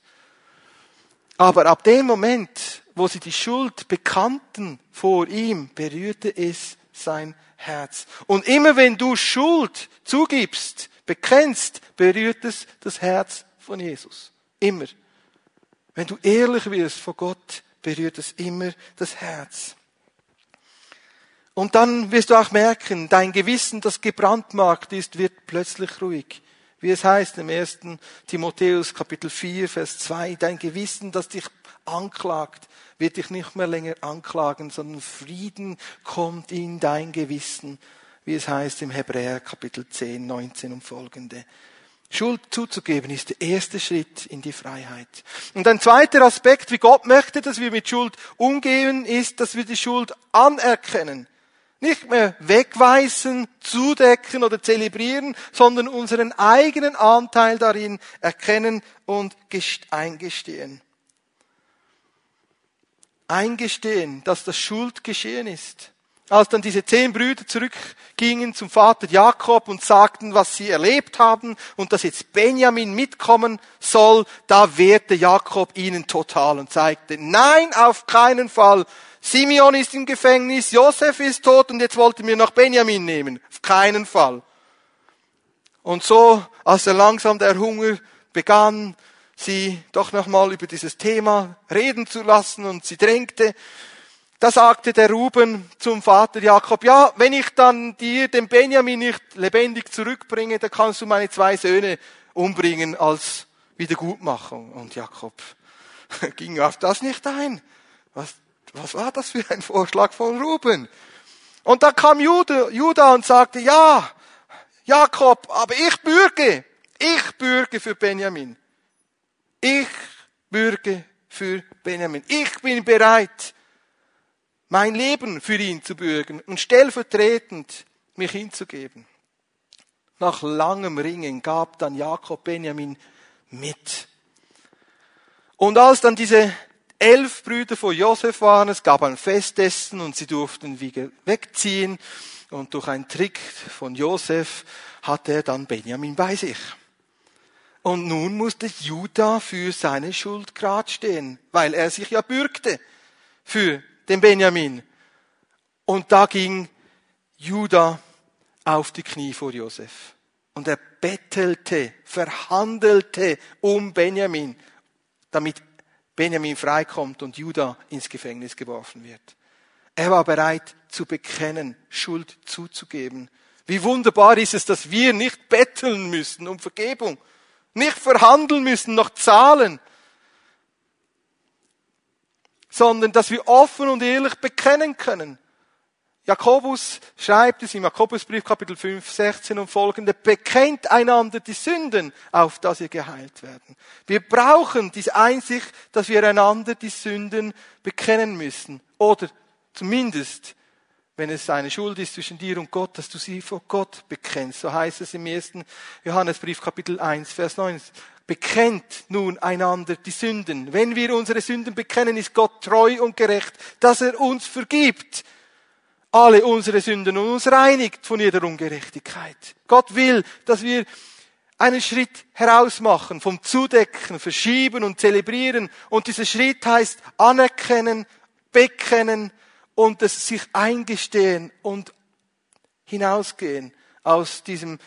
Aber ab dem Moment, wo sie die Schuld bekannten vor ihm, berührte es sein Herz. Und immer wenn du Schuld zugibst, bekennst, berührt es das Herz von Jesus. Immer. Wenn du ehrlich wirst vor Gott, berührt es immer das Herz. Und dann wirst du auch merken, dein Gewissen, das gebrandmarkt ist, wird plötzlich ruhig. Wie es heißt im ersten Timotheus Kapitel 4, Vers 2, dein Gewissen, das dich anklagt, wird dich nicht mehr länger anklagen, sondern Frieden kommt in dein Gewissen, wie es heißt im Hebräer Kapitel 10, 19 und folgende. Schuld zuzugeben ist der erste Schritt in die Freiheit. Und ein zweiter Aspekt, wie Gott möchte, dass wir mit Schuld umgehen, ist, dass wir die Schuld anerkennen. Nicht mehr wegweisen, zudecken oder zelebrieren, sondern unseren eigenen Anteil darin erkennen und eingestehen. Eingestehen, dass das Schuld geschehen ist. Als dann diese zehn Brüder zurückgingen zum Vater Jakob und sagten, was sie erlebt haben und dass jetzt Benjamin mitkommen soll, da wehrte Jakob ihnen total und zeigte, nein, auf keinen Fall. Simeon ist im Gefängnis, Josef ist tot und jetzt wollten wir noch Benjamin nehmen. Auf keinen Fall. Und so, als er langsam der Hunger begann, sie doch nochmal über dieses Thema reden zu lassen und sie drängte, da sagte der Ruben zum Vater Jakob, ja, wenn ich dann dir den Benjamin nicht lebendig zurückbringe, dann kannst du meine zwei Söhne umbringen als Wiedergutmachung. Und Jakob ging auf das nicht ein. Was, was war das für ein Vorschlag von Ruben? Und da kam Jude, Judah und sagte, ja, Jakob, aber ich bürge, ich bürge für Benjamin. Ich bürge für Benjamin. Ich bin bereit, mein Leben für ihn zu bürgen und stellvertretend mich hinzugeben. Nach langem Ringen gab dann Jakob Benjamin mit. Und als dann diese elf Brüder vor Josef waren. Es gab ein Festessen und sie durften wieder wegziehen. Und durch einen Trick von Josef hatte er dann Benjamin bei sich. Und nun musste Judah für seine Schuld grad stehen, weil er sich ja bürgte für den Benjamin. Und da ging Judah auf die Knie vor Josef. Und er bettelte, verhandelte um Benjamin, damit Benjamin freikommt und Judah ins Gefängnis geworfen wird. Er war bereit zu bekennen, Schuld zuzugeben. Wie wunderbar ist es, dass wir nicht betteln müssen um Vergebung, nicht verhandeln müssen, noch zahlen, sondern dass wir offen und ehrlich bekennen können. Jakobus schreibt es im Jakobusbrief Kapitel 5, 16 und folgende, bekennt einander die Sünden, auf dass ihr geheilt werden. Wir brauchen diese Einsicht, dass wir einander die Sünden bekennen müssen. Oder zumindest, wenn es eine Schuld ist zwischen dir und Gott, dass du sie vor Gott bekennst. So heißt es im ersten Johannesbrief Kapitel 1, Vers 9. Bekennt nun einander die Sünden. Wenn wir unsere Sünden bekennen, ist Gott treu und gerecht, dass er uns vergibt alle unsere Sünden und uns reinigt von jeder Ungerechtigkeit. Gott will, dass wir einen Schritt herausmachen vom Zudecken, Verschieben und Zelebrieren. Und dieser Schritt heißt anerkennen, bekennen und es sich eingestehen und hinausgehen aus diesem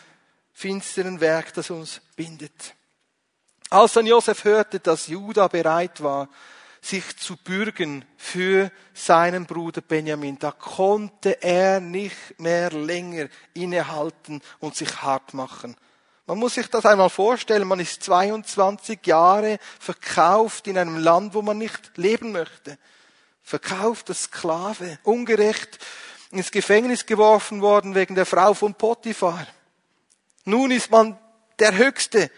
finsteren Werk, das uns bindet. Als dann Josef hörte, dass Judah bereit war, sich zu bürgen für seinen Bruder Benjamin. Da konnte er nicht mehr länger innehalten und sich hart machen. Man muss sich das einmal vorstellen, man ist 22 Jahre verkauft in einem Land, wo man nicht leben möchte. Verkauft als Sklave, ungerecht ins Gefängnis geworfen worden wegen der Frau von Potiphar. Nun ist man der Höchste,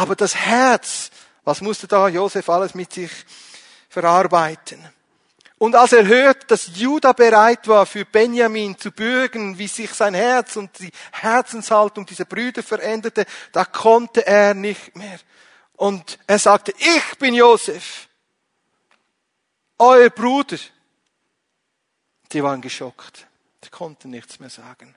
aber das Herz, was musste da Josef alles mit sich verarbeiten? Und als er hört, dass Judah bereit war, für Benjamin zu bürgen, wie sich sein Herz und die Herzenshaltung dieser Brüder veränderte, da konnte er nicht mehr. Und er sagte, ich bin Josef, euer Bruder. Die waren geschockt. Die konnten nichts mehr sagen.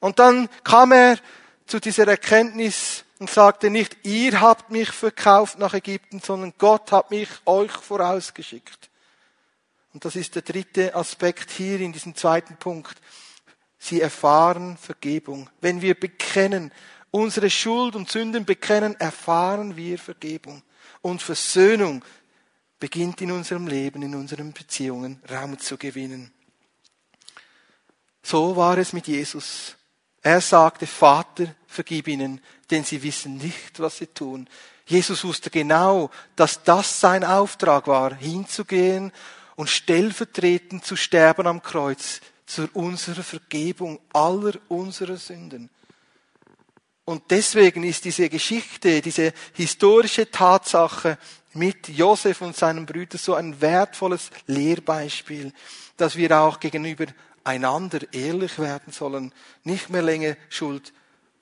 Und dann kam er zu dieser Erkenntnis, und sagte nicht, ihr habt mich verkauft nach Ägypten, sondern Gott hat mich euch vorausgeschickt. Und das ist der dritte Aspekt hier in diesem zweiten Punkt. Sie erfahren Vergebung. Wenn wir bekennen, unsere Schuld und Sünden bekennen, erfahren wir Vergebung. Und Versöhnung beginnt in unserem Leben, in unseren Beziehungen Raum zu gewinnen. So war es mit Jesus. Er sagte, Vater, vergib ihnen, denn sie wissen nicht, was sie tun. Jesus wusste genau, dass das sein Auftrag war, hinzugehen und stellvertretend zu sterben am Kreuz zu unserer Vergebung aller unserer Sünden. Und deswegen ist diese Geschichte, diese historische Tatsache mit Josef und seinem Brüdern so ein wertvolles Lehrbeispiel, dass wir auch gegenüber einander ehrlich werden sollen, nicht mehr länger Schuld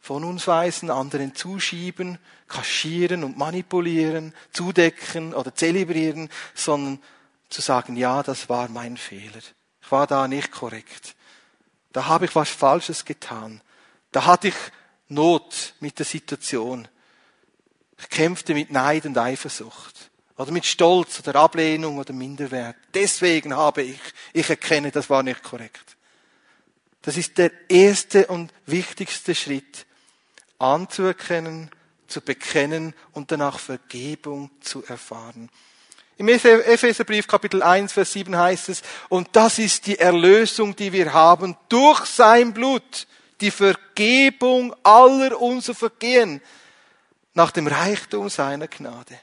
von uns weisen, anderen zuschieben, kaschieren und manipulieren, zudecken oder zelebrieren, sondern zu sagen, ja, das war mein Fehler. Ich war da nicht korrekt. Da habe ich was Falsches getan. Da hatte ich Not mit der Situation. Ich kämpfte mit Neid und Eifersucht. Oder mit Stolz oder Ablehnung oder Minderwert. Deswegen habe ich, ich erkenne, das war nicht korrekt. Das ist der erste und wichtigste Schritt, anzuerkennen, zu bekennen und danach Vergebung zu erfahren. Im Epheserbrief Kapitel 1, Vers 7 heißt es, und das ist die Erlösung, die wir haben durch sein Blut, die Vergebung aller unserer Vergehen nach dem Reichtum seiner Gnade.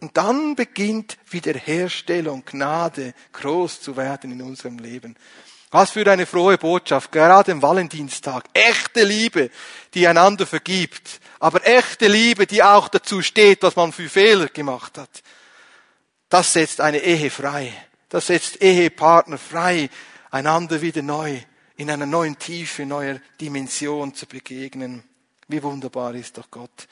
Und dann beginnt Wiederherstellung, Gnade groß zu werden in unserem Leben. Was für eine frohe Botschaft, gerade am Valentinstag. Echte Liebe, die einander vergibt. Aber echte Liebe, die auch dazu steht, was man für Fehler gemacht hat. Das setzt eine Ehe frei. Das setzt Ehepartner frei, einander wieder neu, in einer neuen Tiefe, neuer Dimension zu begegnen. Wie wunderbar ist doch Gott.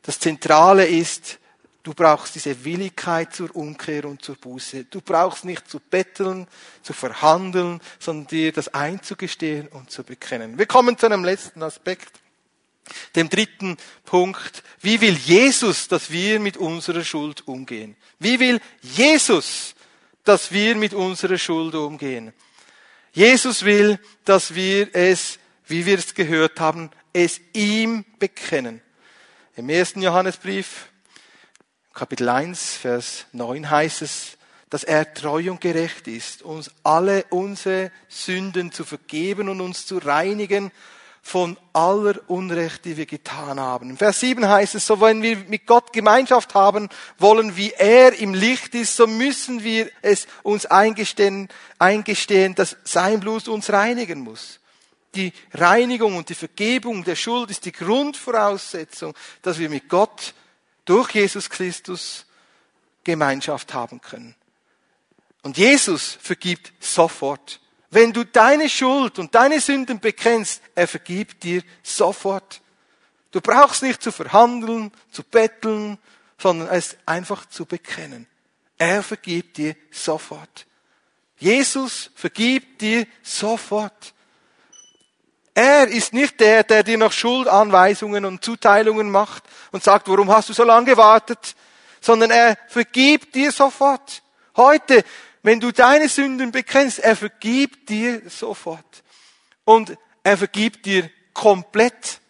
Das Zentrale ist, Du brauchst diese Willigkeit zur Umkehr und zur Buße. Du brauchst nicht zu betteln, zu verhandeln, sondern dir das einzugestehen und zu bekennen. Wir kommen zu einem letzten Aspekt, dem dritten Punkt. Wie will Jesus, dass wir mit unserer Schuld umgehen? Wie will Jesus, dass wir mit unserer Schuld umgehen? Jesus will, dass wir es, wie wir es gehört haben, es ihm bekennen. Im ersten Johannesbrief, Kapitel 1, Vers 9 heißt es, dass er treu und gerecht ist, uns alle unsere Sünden zu vergeben und uns zu reinigen von aller Unrecht, die wir getan haben. In Vers 7 heißt es, so wenn wir mit Gott Gemeinschaft haben wollen, wie er im Licht ist, so müssen wir es uns eingestehen, eingestehen, dass sein Blut uns reinigen muss. Die Reinigung und die Vergebung der Schuld ist die Grundvoraussetzung, dass wir mit Gott durch Jesus Christus Gemeinschaft haben können. Und Jesus vergibt sofort. Wenn du deine Schuld und deine Sünden bekennst, er vergibt dir sofort. Du brauchst nicht zu verhandeln, zu betteln, sondern es einfach zu bekennen. Er vergibt dir sofort. Jesus vergibt dir sofort. Er ist nicht der, der dir noch Schuldanweisungen und Zuteilungen macht und sagt, warum hast du so lange gewartet, sondern er vergibt dir sofort. Heute, wenn du deine Sünden bekennst, er vergibt dir sofort. Und er vergibt dir komplett,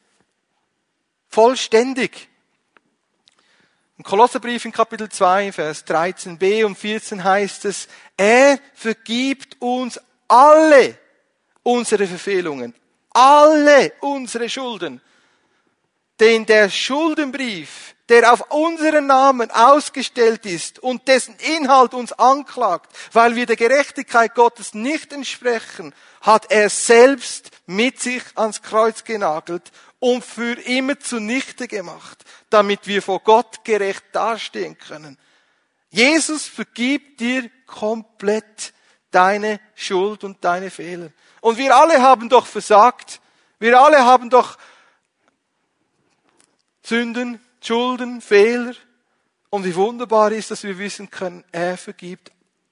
vollständig. Im Kolosserbrief in Kapitel 2, Vers 13b und 14 heißt es, er vergibt uns alle unsere Verfehlungen, alle unsere Schulden. den der Schuldenbrief, der auf unseren Namen ausgestellt ist und dessen Inhalt uns anklagt, weil wir der Gerechtigkeit Gottes nicht entsprechen, hat er selbst mit sich ans Kreuz genagelt und für immer zunichte gemacht, damit wir vor Gott gerecht dastehen können. Jesus vergibt dir komplett deine Schuld und deine Fehler. Und wir alle haben doch versagt. Wir alle haben doch Sünden, Schulden, Fehler. Und wie wunderbar ist, dass wir wissen können, er vergibt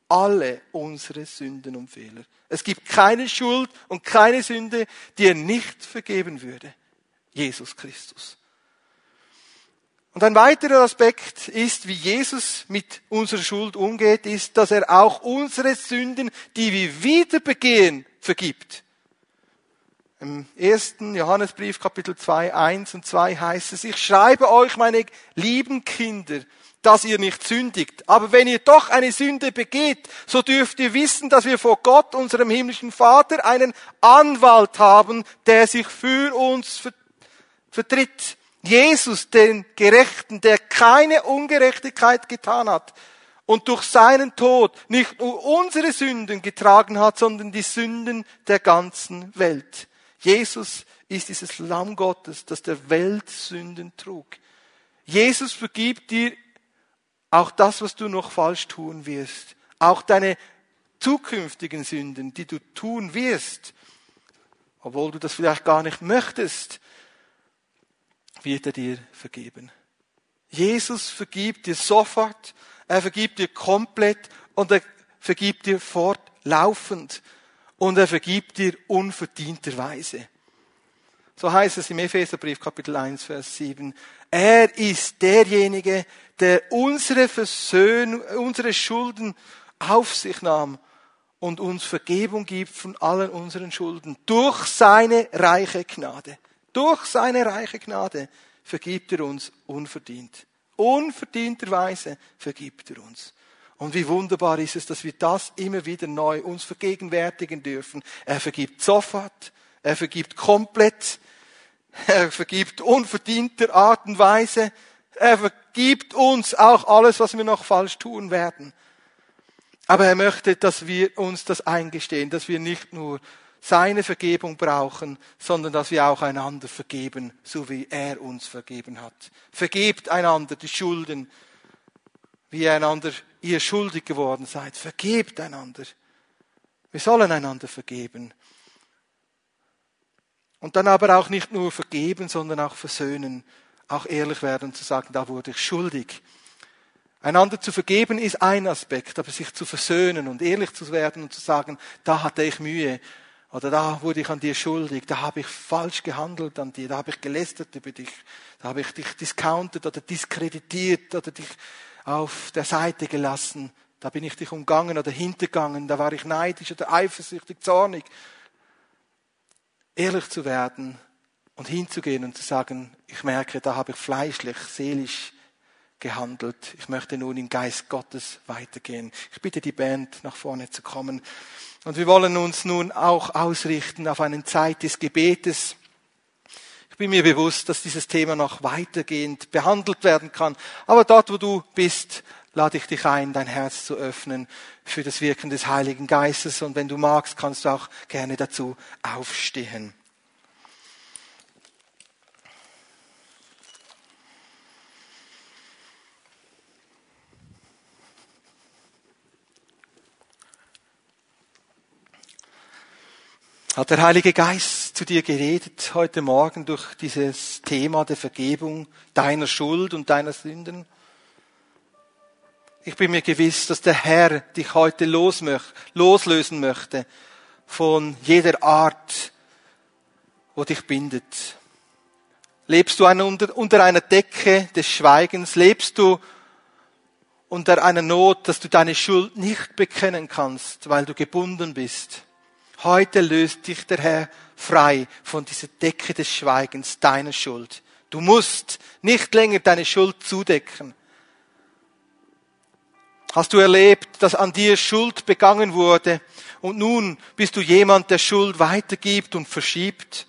alle unsere Sünden und Fehler. Es gibt keine Schuld und keine Sünde, die er nicht vergeben würde. Jesus Christus. Und ein weiterer Aspekt ist, wie Jesus mit unserer Schuld umgeht, ist, dass er auch unsere Sünden, die wir wieder begehen, vergibt. Im ersten Johannesbrief Kapitel 2, 1 und 2 heißt es, ich schreibe euch, meine lieben Kinder, dass ihr nicht sündigt. Aber wenn ihr doch eine Sünde begeht, so dürft ihr wissen, dass wir vor Gott, unserem himmlischen Vater, einen Anwalt haben, der sich für uns vertritt. Jesus, den Gerechten, der keine Ungerechtigkeit getan hat und durch seinen Tod nicht nur unsere Sünden getragen hat, sondern die Sünden der ganzen Welt. Jesus ist dieses Lamm Gottes, das der Welt Sünden trug. Jesus vergibt dir auch das, was du noch falsch tun wirst. Auch deine zukünftigen Sünden, die du tun wirst, obwohl du das vielleicht gar nicht möchtest, wird er dir vergeben. Jesus vergibt dir sofort, er vergibt dir komplett und er vergibt dir fortlaufend und er vergibt dir unverdienterweise. So heißt es im Epheserbrief Kapitel 1, Vers 7. Er ist derjenige, der unsere Versöhnung, unsere Schulden auf sich nahm und uns Vergebung gibt von allen unseren Schulden durch seine reiche Gnade. Durch seine reiche Gnade vergibt er uns unverdient. Unverdienterweise vergibt er uns. Und wie wunderbar ist es, dass wir das immer wieder neu uns vergegenwärtigen dürfen. Er vergibt sofort, er vergibt komplett, er vergibt unverdienter Art und Weise, er vergibt uns auch alles, was wir noch falsch tun werden. Aber er möchte, dass wir uns das eingestehen, dass wir nicht nur seine Vergebung brauchen, sondern dass wir auch einander vergeben, so wie er uns vergeben hat. Vergebt einander die Schulden, wie einander ihr schuldig geworden seid. Vergebt einander. Wir sollen einander vergeben. Und dann aber auch nicht nur vergeben, sondern auch versöhnen. Auch ehrlich werden zu sagen, da wurde ich schuldig. Einander zu vergeben ist ein Aspekt, aber sich zu versöhnen und ehrlich zu werden und zu sagen, da hatte ich Mühe oder da wurde ich an dir schuldig, da habe ich falsch gehandelt an dir, da habe ich gelästert über dich, da habe ich dich discountet oder diskreditiert oder dich auf der Seite gelassen. Da bin ich dich umgangen oder hintergangen. Da war ich neidisch oder eifersüchtig, zornig. Ehrlich zu werden und hinzugehen und zu sagen, ich merke, da habe ich fleischlich, seelisch gehandelt. Ich möchte nun im Geist Gottes weitergehen. Ich bitte die Band nach vorne zu kommen. Und wir wollen uns nun auch ausrichten auf eine Zeit des Gebetes bin mir bewusst, dass dieses Thema noch weitergehend behandelt werden kann. Aber dort, wo du bist, lade ich dich ein, dein Herz zu öffnen für das Wirken des Heiligen Geistes. Und wenn du magst, kannst du auch gerne dazu aufstehen. Hat der Heilige Geist zu dir geredet heute Morgen durch dieses Thema der Vergebung deiner Schuld und deiner Sünden? Ich bin mir gewiss, dass der Herr dich heute loslösen möchte von jeder Art, wo dich bindet. Lebst du unter einer Decke des Schweigens? Lebst du unter einer Not, dass du deine Schuld nicht bekennen kannst, weil du gebunden bist? Heute löst dich der Herr frei von dieser Decke des Schweigens deiner Schuld. Du musst nicht länger deine Schuld zudecken. Hast du erlebt, dass an dir Schuld begangen wurde und nun bist du jemand, der Schuld weitergibt und verschiebt?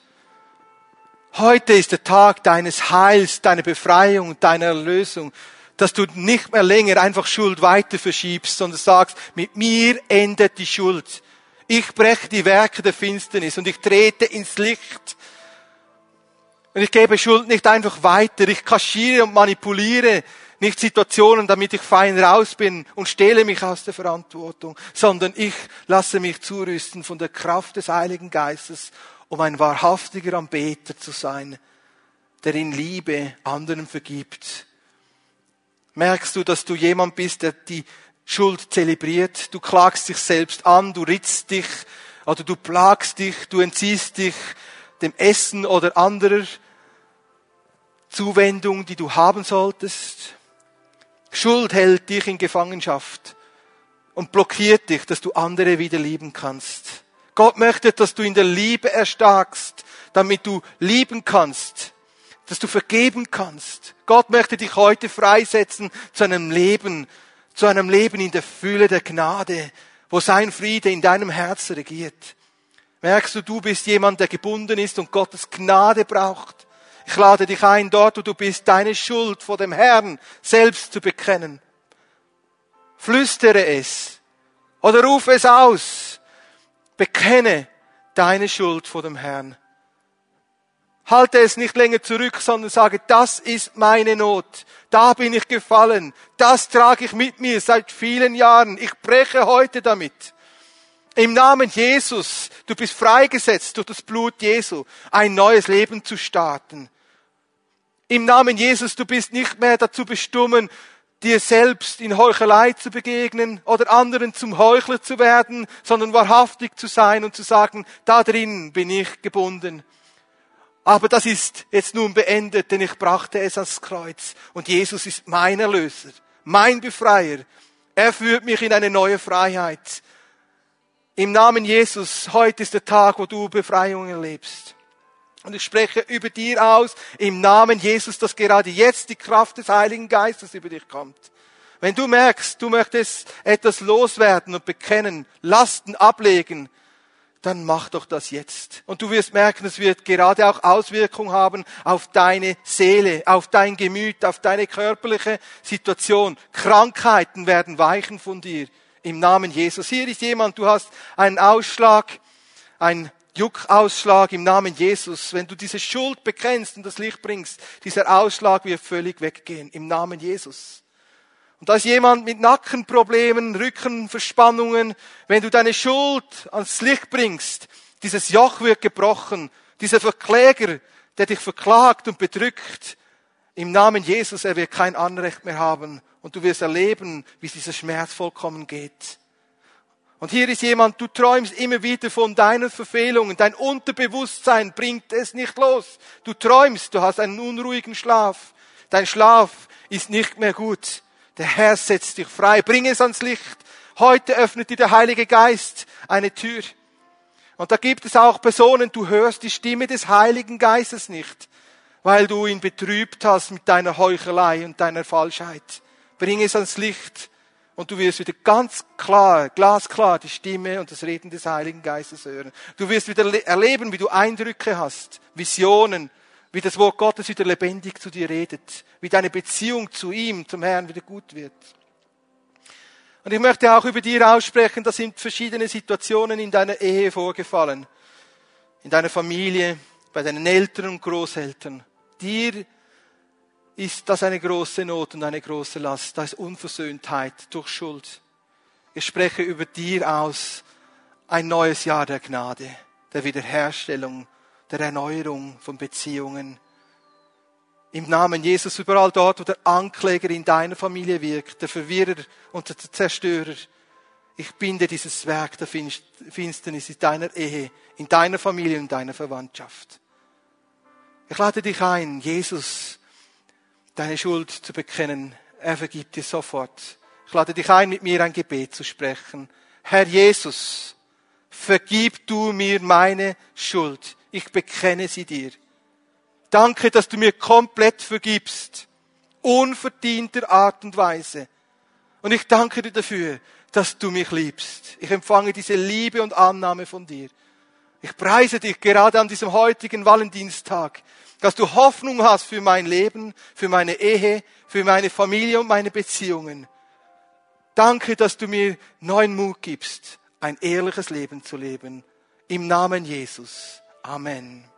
Heute ist der Tag deines Heils, deiner Befreiung, deiner Erlösung, dass du nicht mehr länger einfach Schuld weiter verschiebst, sondern sagst, mit mir endet die Schuld. Ich breche die Werke der Finsternis und ich trete ins Licht. Und ich gebe Schuld nicht einfach weiter. Ich kaschiere und manipuliere nicht Situationen, damit ich fein raus bin und stehle mich aus der Verantwortung, sondern ich lasse mich zurüsten von der Kraft des Heiligen Geistes, um ein wahrhaftiger Anbeter zu sein, der in Liebe anderen vergibt. Merkst du, dass du jemand bist, der die Schuld zelebriert? Du klagst dich selbst an, du ritzt dich oder du plagst dich, du entziehst dich dem Essen oder anderer Zuwendung, die du haben solltest. Schuld hält dich in Gefangenschaft und blockiert dich, dass du andere wieder lieben kannst. Gott möchte, dass du in der Liebe erstarkst, damit du lieben kannst, dass du vergeben kannst. Gott möchte dich heute freisetzen zu einem Leben, zu einem Leben in der Fülle der Gnade, wo sein Friede in deinem Herzen regiert. Merkst du, du bist jemand, der gebunden ist und Gottes Gnade braucht. Ich lade dich ein, dort wo du bist, deine Schuld vor dem Herrn selbst zu bekennen. Flüstere es oder ruf es aus. Bekenne deine Schuld vor dem Herrn. Halte es nicht länger zurück, sondern sage, das ist meine Not. Da bin ich gefallen. Das trage ich mit mir seit vielen Jahren. Ich breche heute damit. Im Namen Jesus, du bist freigesetzt durch das Blut Jesu, ein neues Leben zu starten. Im Namen Jesus, du bist nicht mehr dazu bestimmt, dir selbst in Heuchelei zu begegnen oder anderen zum Heuchler zu werden, sondern wahrhaftig zu sein und zu sagen, da drin bin ich gebunden. Aber das ist jetzt nun beendet, denn ich brachte es ans Kreuz. Und Jesus ist mein Erlöser, mein Befreier. Er führt mich in eine neue Freiheit. Im Namen Jesus, heute ist der Tag, wo du Befreiung erlebst. Und ich spreche über dir aus, im Namen Jesus, dass gerade jetzt die Kraft des Heiligen Geistes über dich kommt. Wenn du merkst, du möchtest etwas loswerden und bekennen, Lasten ablegen, dann mach doch das jetzt. Und du wirst merken, es wird gerade auch Auswirkungen haben auf deine Seele, auf dein Gemüt, auf deine körperliche Situation. Krankheiten werden weichen von dir im Namen Jesus. Hier ist jemand, du hast einen Ausschlag, ein Juckausschlag im Namen Jesus, wenn du diese Schuld bekennst und das Licht bringst, dieser Ausschlag wird völlig weggehen im Namen Jesus. Und da ist jemand mit Nackenproblemen, Rückenverspannungen, wenn du deine Schuld ans Licht bringst, dieses Joch wird gebrochen, dieser Verkläger, der dich verklagt und bedrückt, im Namen Jesus, er wird kein Anrecht mehr haben und du wirst erleben, wie dieser Schmerz vollkommen geht. Und hier ist jemand, du träumst immer wieder von deinen Verfehlungen. Dein Unterbewusstsein bringt es nicht los. Du träumst, du hast einen unruhigen Schlaf. Dein Schlaf ist nicht mehr gut. Der Herr setzt dich frei. Bring es ans Licht. Heute öffnet dir der Heilige Geist eine Tür. Und da gibt es auch Personen, du hörst die Stimme des Heiligen Geistes nicht, weil du ihn betrübt hast mit deiner Heuchelei und deiner Falschheit. Bring es ans Licht und du wirst wieder ganz klar, glasklar die Stimme und das Reden des Heiligen Geistes hören. Du wirst wieder erleben, wie du Eindrücke hast, Visionen, wie das Wort Gottes wieder lebendig zu dir redet, wie deine Beziehung zu ihm, zum Herrn wieder gut wird. Und ich möchte auch über dir aussprechen, da sind verschiedene Situationen in deiner Ehe vorgefallen, in deiner Familie, bei deinen Eltern und Großeltern. Dir ist das eine große Not und eine große Last. Da ist Unversöhntheit durch Schuld. Ich spreche über dir aus ein neues Jahr der Gnade, der Wiederherstellung, der Erneuerung von Beziehungen. Im Namen Jesus überall dort, wo der Ankläger in deiner Familie wirkt, der Verwirrer und der Zerstörer. Ich binde dieses Werk der Finsternis in deiner Ehe, in deiner Familie und deiner Verwandtschaft. Ich lade dich ein, Jesus deine Schuld zu bekennen. Er vergibt dir sofort. Ich lade dich ein, mit mir ein Gebet zu sprechen. Herr Jesus, vergib du mir meine Schuld. Ich bekenne sie dir. Danke, dass du mir komplett vergibst. Unverdienter Art und Weise. Und ich danke dir dafür, dass du mich liebst. Ich empfange diese Liebe und Annahme von dir. Ich preise dich gerade an diesem heutigen Valentinstag, dass du Hoffnung hast für mein Leben, für meine Ehe, für meine Familie und meine Beziehungen. Danke, dass du mir neuen Mut gibst, ein ehrliches Leben zu leben. Im Namen Jesus. Amen.